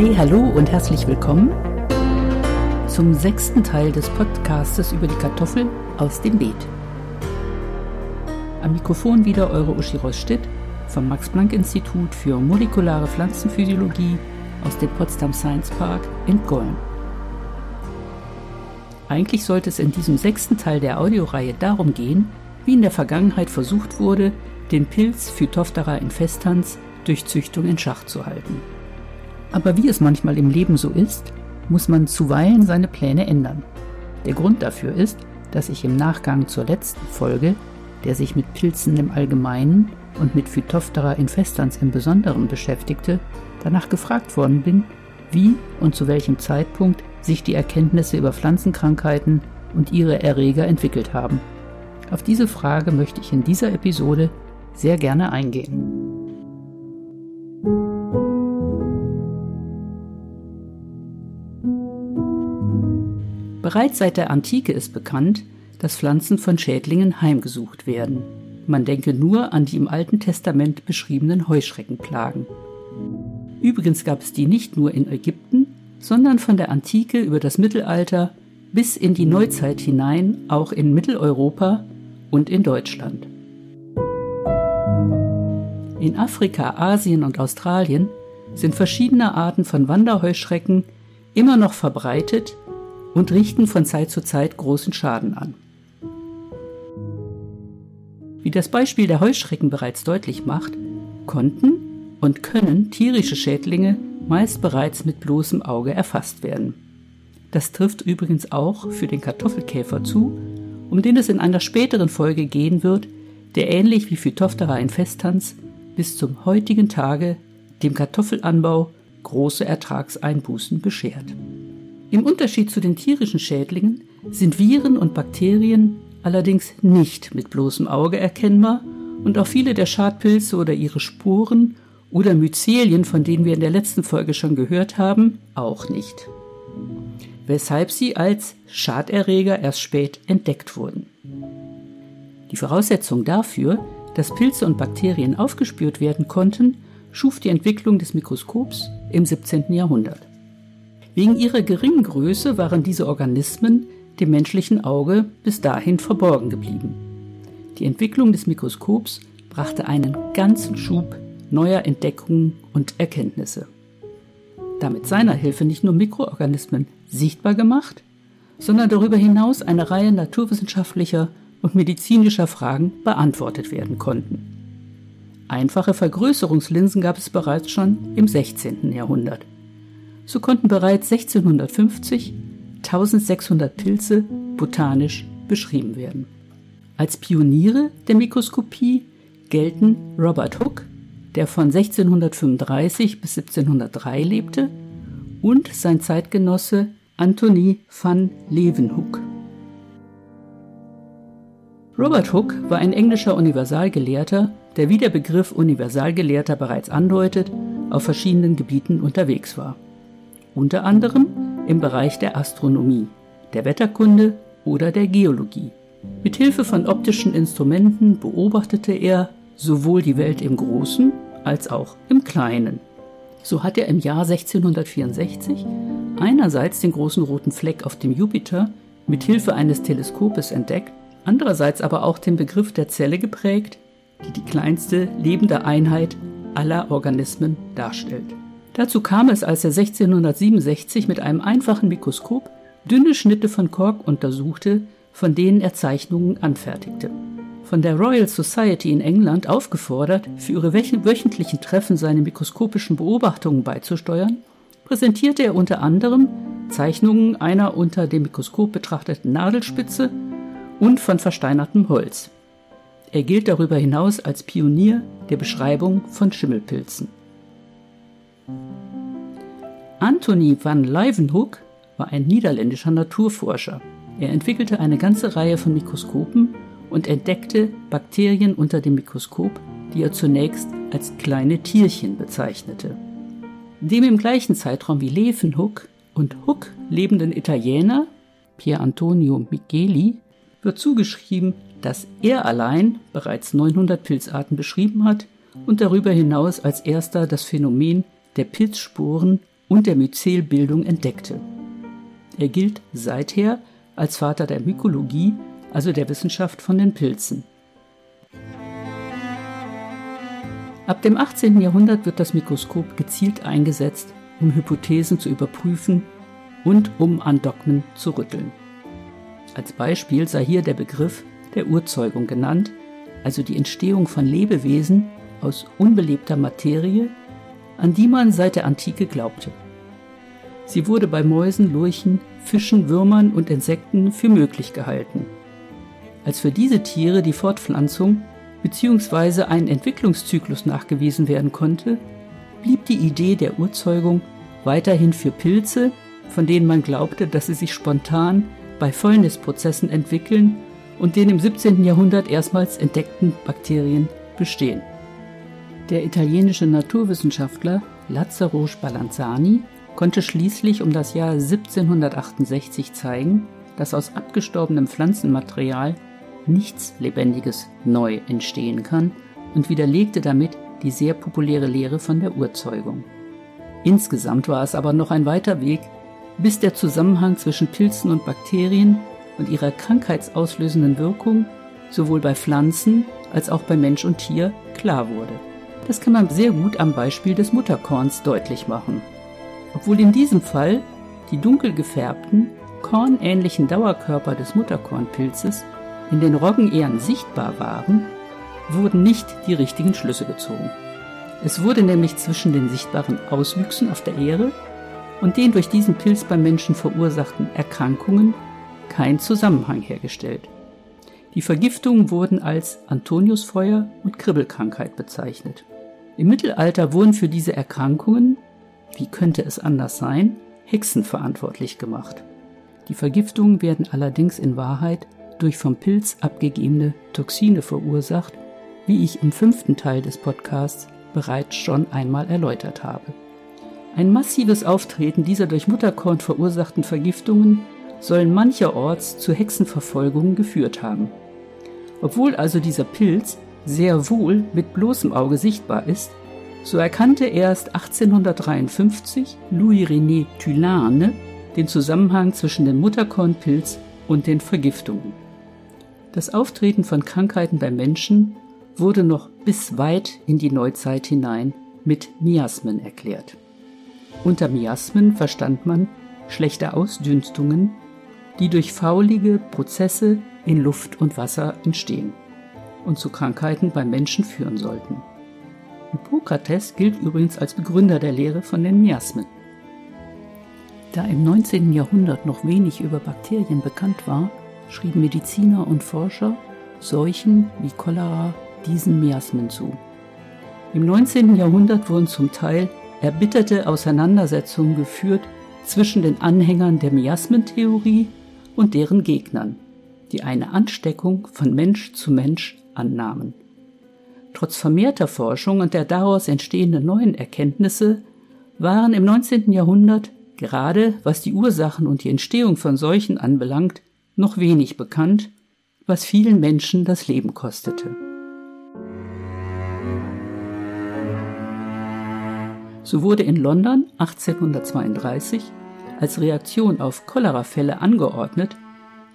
Hi, hallo und herzlich willkommen zum sechsten Teil des Podcastes über die Kartoffel aus dem Beet. Am Mikrofon wieder eure Uschi Rossstedt vom Max-Planck-Institut für molekulare Pflanzenphysiologie aus dem Potsdam Science Park in Köln. Eigentlich sollte es in diesem sechsten Teil der Audioreihe darum gehen, wie in der Vergangenheit versucht wurde, den Pilz Phytophthora infestans durch Züchtung in Schach zu halten. Aber wie es manchmal im Leben so ist, muss man zuweilen seine Pläne ändern. Der Grund dafür ist, dass ich im Nachgang zur letzten Folge, der sich mit Pilzen im Allgemeinen und mit Phytophthora infestans im Besonderen beschäftigte, danach gefragt worden bin, wie und zu welchem Zeitpunkt sich die Erkenntnisse über Pflanzenkrankheiten und ihre Erreger entwickelt haben. Auf diese Frage möchte ich in dieser Episode sehr gerne eingehen. Bereits seit der Antike ist bekannt, dass Pflanzen von Schädlingen heimgesucht werden. Man denke nur an die im Alten Testament beschriebenen Heuschreckenplagen. Übrigens gab es die nicht nur in Ägypten, sondern von der Antike über das Mittelalter bis in die Neuzeit hinein auch in Mitteleuropa und in Deutschland. In Afrika, Asien und Australien sind verschiedene Arten von Wanderheuschrecken immer noch verbreitet und richten von Zeit zu Zeit großen Schaden an. Wie das Beispiel der Heuschrecken bereits deutlich macht, konnten und können tierische Schädlinge meist bereits mit bloßem Auge erfasst werden. Das trifft übrigens auch für den Kartoffelkäfer zu, um den es in einer späteren Folge gehen wird, der ähnlich wie Phytophthora infestans bis zum heutigen Tage dem Kartoffelanbau große Ertragseinbußen beschert. Im Unterschied zu den tierischen Schädlingen sind Viren und Bakterien allerdings nicht mit bloßem Auge erkennbar und auch viele der Schadpilze oder ihre Sporen oder Myzelien, von denen wir in der letzten Folge schon gehört haben, auch nicht. Weshalb sie als Schaderreger erst spät entdeckt wurden. Die Voraussetzung dafür, dass Pilze und Bakterien aufgespürt werden konnten, schuf die Entwicklung des Mikroskops im 17. Jahrhundert. Wegen ihrer geringen Größe waren diese Organismen dem menschlichen Auge bis dahin verborgen geblieben. Die Entwicklung des Mikroskops brachte einen ganzen Schub neuer Entdeckungen und Erkenntnisse. Damit seiner Hilfe nicht nur Mikroorganismen sichtbar gemacht, sondern darüber hinaus eine Reihe naturwissenschaftlicher und medizinischer Fragen beantwortet werden konnten. Einfache Vergrößerungslinsen gab es bereits schon im 16. Jahrhundert so konnten bereits 1650 1600 Pilze botanisch beschrieben werden. Als Pioniere der Mikroskopie gelten Robert Hooke, der von 1635 bis 1703 lebte, und sein Zeitgenosse Anthony van Leeuwenhoek. Robert Hooke war ein englischer Universalgelehrter, der wie der Begriff Universalgelehrter bereits andeutet, auf verschiedenen Gebieten unterwegs war unter anderem im Bereich der Astronomie, der Wetterkunde oder der Geologie. Mit Hilfe von optischen Instrumenten beobachtete er sowohl die Welt im Großen als auch im Kleinen. So hat er im Jahr 1664 einerseits den großen roten Fleck auf dem Jupiter mit Hilfe eines Teleskopes entdeckt, andererseits aber auch den Begriff der Zelle geprägt, die die kleinste lebende Einheit aller Organismen darstellt. Dazu kam es, als er 1667 mit einem einfachen Mikroskop dünne Schnitte von Kork untersuchte, von denen er Zeichnungen anfertigte. Von der Royal Society in England aufgefordert, für ihre wöchentlichen Treffen seine mikroskopischen Beobachtungen beizusteuern, präsentierte er unter anderem Zeichnungen einer unter dem Mikroskop betrachteten Nadelspitze und von versteinertem Holz. Er gilt darüber hinaus als Pionier der Beschreibung von Schimmelpilzen. Anthony van Leeuwenhoek war ein niederländischer Naturforscher. Er entwickelte eine ganze Reihe von Mikroskopen und entdeckte Bakterien unter dem Mikroskop, die er zunächst als kleine Tierchen bezeichnete. Dem im gleichen Zeitraum wie Leeuwenhoek und Hook lebenden Italiener, Pier Antonio Micheli, wird zugeschrieben, dass er allein bereits 900 Pilzarten beschrieben hat und darüber hinaus als erster das Phänomen der Pilzsporen und der Myzelbildung entdeckte. Er gilt seither als Vater der Mykologie, also der Wissenschaft von den Pilzen. Ab dem 18. Jahrhundert wird das Mikroskop gezielt eingesetzt, um Hypothesen zu überprüfen und um an Dogmen zu rütteln. Als Beispiel sei hier der Begriff der Urzeugung genannt, also die Entstehung von Lebewesen aus unbelebter Materie, an die man seit der Antike glaubte. Sie wurde bei Mäusen, Lurchen, Fischen, Würmern und Insekten für möglich gehalten. Als für diese Tiere die Fortpflanzung bzw. ein Entwicklungszyklus nachgewiesen werden konnte, blieb die Idee der Urzeugung weiterhin für Pilze, von denen man glaubte, dass sie sich spontan bei Fäulnisprozessen entwickeln und den im 17. Jahrhundert erstmals entdeckten Bakterien bestehen. Der italienische Naturwissenschaftler Lazzaro Spallanzani konnte schließlich um das Jahr 1768 zeigen, dass aus abgestorbenem Pflanzenmaterial nichts Lebendiges neu entstehen kann und widerlegte damit die sehr populäre Lehre von der Urzeugung. Insgesamt war es aber noch ein weiter Weg, bis der Zusammenhang zwischen Pilzen und Bakterien und ihrer krankheitsauslösenden Wirkung sowohl bei Pflanzen als auch bei Mensch und Tier klar wurde. Das kann man sehr gut am Beispiel des Mutterkorns deutlich machen. Obwohl in diesem Fall die dunkel gefärbten, kornähnlichen Dauerkörper des Mutterkornpilzes in den Roggenähren sichtbar waren, wurden nicht die richtigen Schlüsse gezogen. Es wurde nämlich zwischen den sichtbaren Auswüchsen auf der Ähre und den durch diesen Pilz beim Menschen verursachten Erkrankungen kein Zusammenhang hergestellt. Die Vergiftungen wurden als Antoniusfeuer und Kribbelkrankheit bezeichnet. Im Mittelalter wurden für diese Erkrankungen, wie könnte es anders sein, Hexen verantwortlich gemacht. Die Vergiftungen werden allerdings in Wahrheit durch vom Pilz abgegebene Toxine verursacht, wie ich im fünften Teil des Podcasts bereits schon einmal erläutert habe. Ein massives Auftreten dieser durch Mutterkorn verursachten Vergiftungen sollen mancherorts zu Hexenverfolgungen geführt haben. Obwohl also dieser Pilz sehr wohl mit bloßem Auge sichtbar ist, so erkannte erst 1853 Louis-René Tulane den Zusammenhang zwischen dem Mutterkornpilz und den Vergiftungen. Das Auftreten von Krankheiten beim Menschen wurde noch bis weit in die Neuzeit hinein mit Miasmen erklärt. Unter Miasmen verstand man schlechte Ausdünstungen, die durch faulige Prozesse in Luft und Wasser entstehen und zu Krankheiten beim Menschen führen sollten. Hippokrates gilt übrigens als Begründer der Lehre von den Miasmen. Da im 19. Jahrhundert noch wenig über Bakterien bekannt war, schrieben Mediziner und Forscher Seuchen wie Cholera diesen Miasmen zu. Im 19. Jahrhundert wurden zum Teil erbitterte Auseinandersetzungen geführt zwischen den Anhängern der Miasmentheorie und deren Gegnern, die eine Ansteckung von Mensch zu Mensch annahmen. Trotz vermehrter Forschung und der daraus entstehenden neuen Erkenntnisse waren im 19. Jahrhundert, gerade was die Ursachen und die Entstehung von Seuchen anbelangt, noch wenig bekannt, was vielen Menschen das Leben kostete. So wurde in London 1832 als Reaktion auf Cholerafälle angeordnet,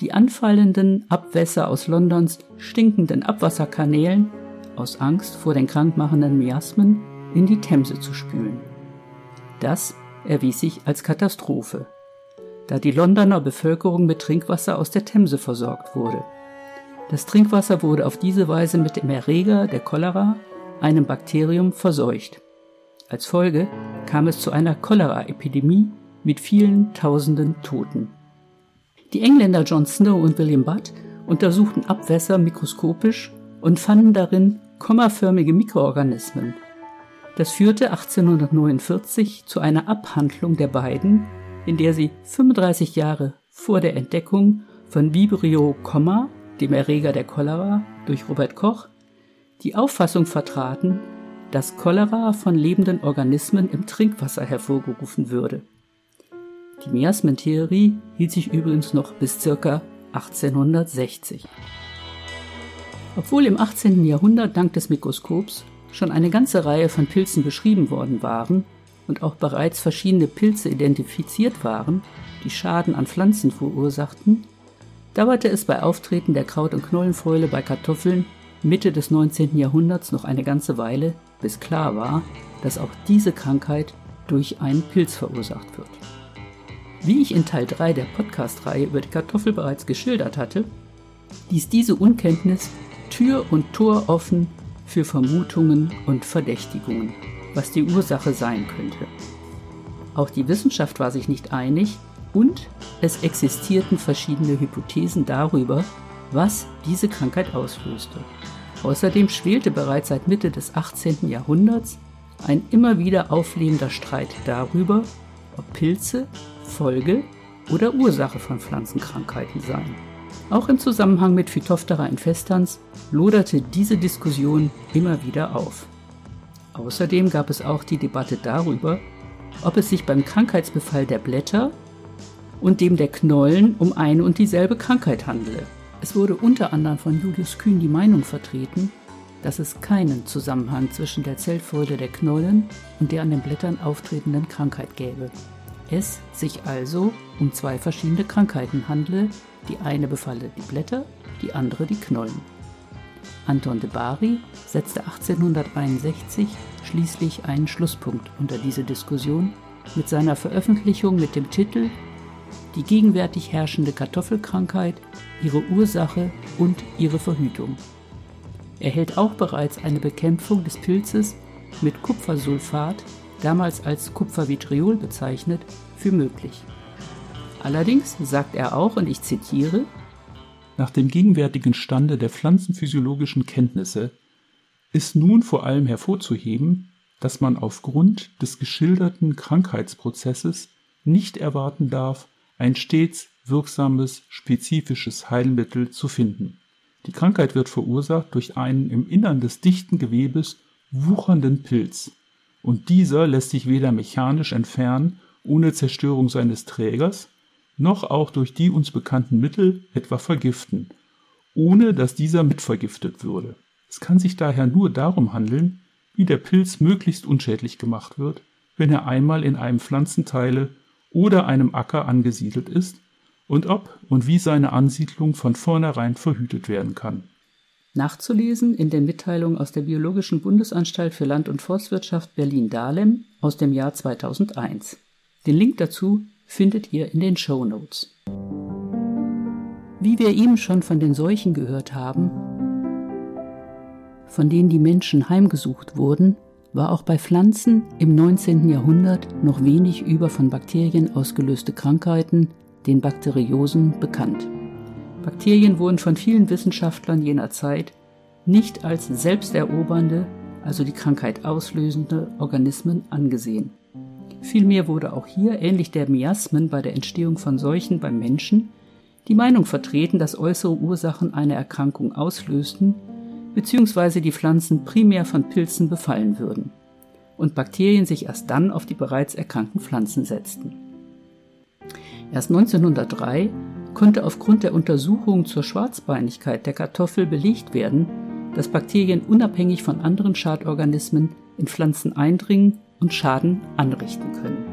die anfallenden Abwässer aus Londons stinkenden Abwasserkanälen aus Angst vor den krankmachenden Miasmen in die Themse zu spülen. Das erwies sich als Katastrophe da die Londoner Bevölkerung mit Trinkwasser aus der Themse versorgt wurde. Das Trinkwasser wurde auf diese Weise mit dem Erreger der Cholera, einem Bakterium, verseucht. Als Folge kam es zu einer Cholera-Epidemie mit vielen tausenden Toten. Die Engländer John Snow und William Budd untersuchten Abwässer mikroskopisch und fanden darin kommaförmige Mikroorganismen. Das führte 1849 zu einer Abhandlung der beiden in der sie 35 Jahre vor der Entdeckung von Vibrio Comma, dem Erreger der Cholera, durch Robert Koch, die Auffassung vertraten, dass Cholera von lebenden Organismen im Trinkwasser hervorgerufen würde. Die Miasmentheorie hielt sich übrigens noch bis ca. 1860. Obwohl im 18. Jahrhundert dank des Mikroskops schon eine ganze Reihe von Pilzen beschrieben worden waren, und auch bereits verschiedene Pilze identifiziert waren, die Schaden an Pflanzen verursachten, dauerte es bei Auftreten der Kraut- und Knollenfäule bei Kartoffeln Mitte des 19. Jahrhunderts noch eine ganze Weile, bis klar war, dass auch diese Krankheit durch einen Pilz verursacht wird. Wie ich in Teil 3 der Podcast-Reihe über die Kartoffel bereits geschildert hatte, ließ diese Unkenntnis Tür und Tor offen für Vermutungen und Verdächtigungen, was die Ursache sein könnte. Auch die Wissenschaft war sich nicht einig und es existierten verschiedene Hypothesen darüber, was diese Krankheit auslöste. Außerdem schwelte bereits seit Mitte des 18. Jahrhunderts ein immer wieder auflebender Streit darüber, ob Pilze Folge oder Ursache von Pflanzenkrankheiten seien. Auch im Zusammenhang mit Phytophthora infestans loderte diese Diskussion immer wieder auf. Außerdem gab es auch die Debatte darüber, ob es sich beim Krankheitsbefall der Blätter und dem der Knollen um eine und dieselbe Krankheit handele. Es wurde unter anderem von Julius Kühn die Meinung vertreten, dass es keinen Zusammenhang zwischen der Zellfäule der Knollen und der an den Blättern auftretenden Krankheit gäbe. Es sich also um zwei verschiedene Krankheiten handle, die eine befalle die Blätter, die andere die Knollen. Anton de Bari setzte 1861 schließlich einen Schlusspunkt unter diese Diskussion mit seiner Veröffentlichung mit dem Titel Die gegenwärtig herrschende Kartoffelkrankheit, ihre Ursache und ihre Verhütung. Er hält auch bereits eine Bekämpfung des Pilzes mit Kupfersulfat damals als Kupfervitriol bezeichnet, für möglich. Allerdings sagt er auch, und ich zitiere, Nach dem gegenwärtigen Stande der pflanzenphysiologischen Kenntnisse ist nun vor allem hervorzuheben, dass man aufgrund des geschilderten Krankheitsprozesses nicht erwarten darf, ein stets wirksames, spezifisches Heilmittel zu finden. Die Krankheit wird verursacht durch einen im Innern des dichten Gewebes wuchernden Pilz, und dieser lässt sich weder mechanisch entfernen ohne Zerstörung seines Trägers, noch auch durch die uns bekannten Mittel etwa vergiften, ohne dass dieser mitvergiftet würde. Es kann sich daher nur darum handeln, wie der Pilz möglichst unschädlich gemacht wird, wenn er einmal in einem Pflanzenteile oder einem Acker angesiedelt ist und ob und wie seine Ansiedlung von vornherein verhütet werden kann. Nachzulesen in der Mitteilung aus der Biologischen Bundesanstalt für Land- und Forstwirtschaft Berlin-Dahlem aus dem Jahr 2001. Den Link dazu findet ihr in den Show Notes. Wie wir eben schon von den Seuchen gehört haben, von denen die Menschen heimgesucht wurden, war auch bei Pflanzen im 19. Jahrhundert noch wenig über von Bakterien ausgelöste Krankheiten, den Bakteriosen, bekannt. Bakterien wurden von vielen Wissenschaftlern jener Zeit nicht als selbsterobernde, also die Krankheit auslösende Organismen angesehen. Vielmehr wurde auch hier, ähnlich der Miasmen bei der Entstehung von Seuchen beim Menschen, die Meinung vertreten, dass äußere Ursachen eine Erkrankung auslösten, bzw. die Pflanzen primär von Pilzen befallen würden und Bakterien sich erst dann auf die bereits erkrankten Pflanzen setzten. Erst 1903 konnte aufgrund der Untersuchungen zur Schwarzbeinigkeit der Kartoffel belegt werden, dass Bakterien unabhängig von anderen Schadorganismen in Pflanzen eindringen und Schaden anrichten können.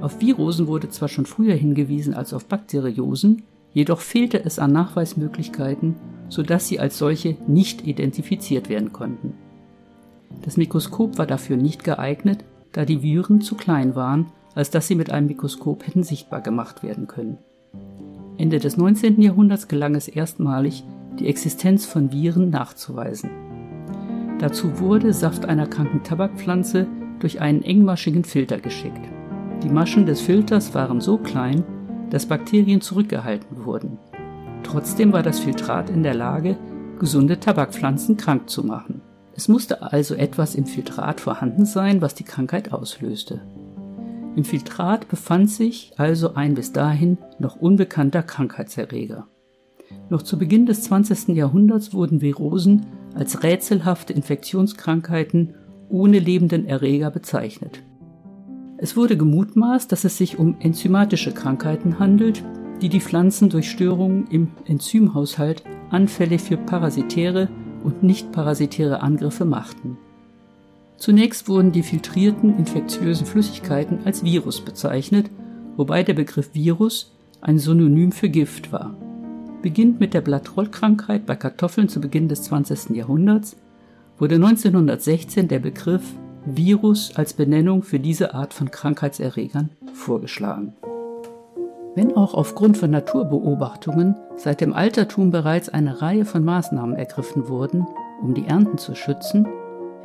Auf Virosen wurde zwar schon früher hingewiesen als auf Bakteriosen, jedoch fehlte es an Nachweismöglichkeiten, sodass sie als solche nicht identifiziert werden konnten. Das Mikroskop war dafür nicht geeignet, da die Viren zu klein waren, als dass sie mit einem Mikroskop hätten sichtbar gemacht werden können. Ende des 19. Jahrhunderts gelang es erstmalig, die Existenz von Viren nachzuweisen. Dazu wurde Saft einer kranken Tabakpflanze durch einen engmaschigen Filter geschickt. Die Maschen des Filters waren so klein, dass Bakterien zurückgehalten wurden. Trotzdem war das Filtrat in der Lage, gesunde Tabakpflanzen krank zu machen. Es musste also etwas im Filtrat vorhanden sein, was die Krankheit auslöste. Im Filtrat befand sich also ein bis dahin noch unbekannter Krankheitserreger. Noch zu Beginn des 20. Jahrhunderts wurden Virosen als rätselhafte Infektionskrankheiten ohne lebenden Erreger bezeichnet. Es wurde gemutmaßt, dass es sich um enzymatische Krankheiten handelt, die die Pflanzen durch Störungen im Enzymhaushalt anfällig für parasitäre und nicht parasitäre Angriffe machten. Zunächst wurden die filtrierten infektiösen Flüssigkeiten als Virus bezeichnet, wobei der Begriff Virus ein Synonym für Gift war. Beginnt mit der Blattrollkrankheit bei Kartoffeln zu Beginn des 20. Jahrhunderts, wurde 1916 der Begriff Virus als Benennung für diese Art von Krankheitserregern vorgeschlagen. Wenn auch aufgrund von Naturbeobachtungen seit dem Altertum bereits eine Reihe von Maßnahmen ergriffen wurden, um die Ernten zu schützen,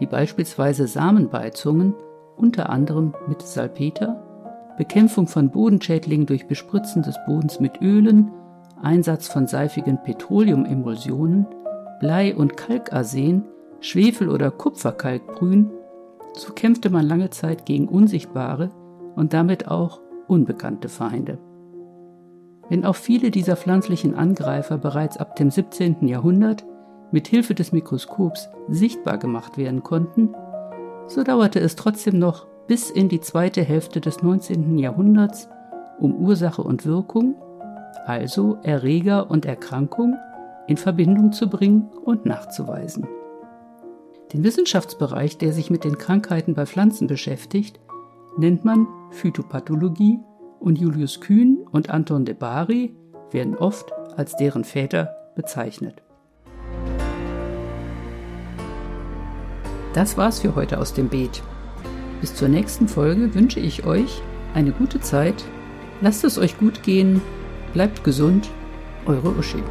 wie beispielsweise Samenbeizungen, unter anderem mit Salpeter, Bekämpfung von Bodenschädlingen durch Bespritzen des Bodens mit Ölen, Einsatz von seifigen Petroleumemulsionen, Blei- und Kalkarsen, Schwefel- oder Kupferkalkbrühen, so kämpfte man lange Zeit gegen unsichtbare und damit auch unbekannte Feinde. Wenn auch viele dieser pflanzlichen Angreifer bereits ab dem 17. Jahrhundert mit Hilfe des Mikroskops sichtbar gemacht werden konnten, so dauerte es trotzdem noch bis in die zweite Hälfte des 19. Jahrhunderts, um Ursache und Wirkung, also Erreger und Erkrankung, in Verbindung zu bringen und nachzuweisen. Den Wissenschaftsbereich, der sich mit den Krankheiten bei Pflanzen beschäftigt, nennt man Phytopathologie und Julius Kühn und Anton de Bari werden oft als deren Väter bezeichnet. Das war's für heute aus dem Beet. Bis zur nächsten Folge wünsche ich euch eine gute Zeit, lasst es euch gut gehen, bleibt gesund, eure Uschi.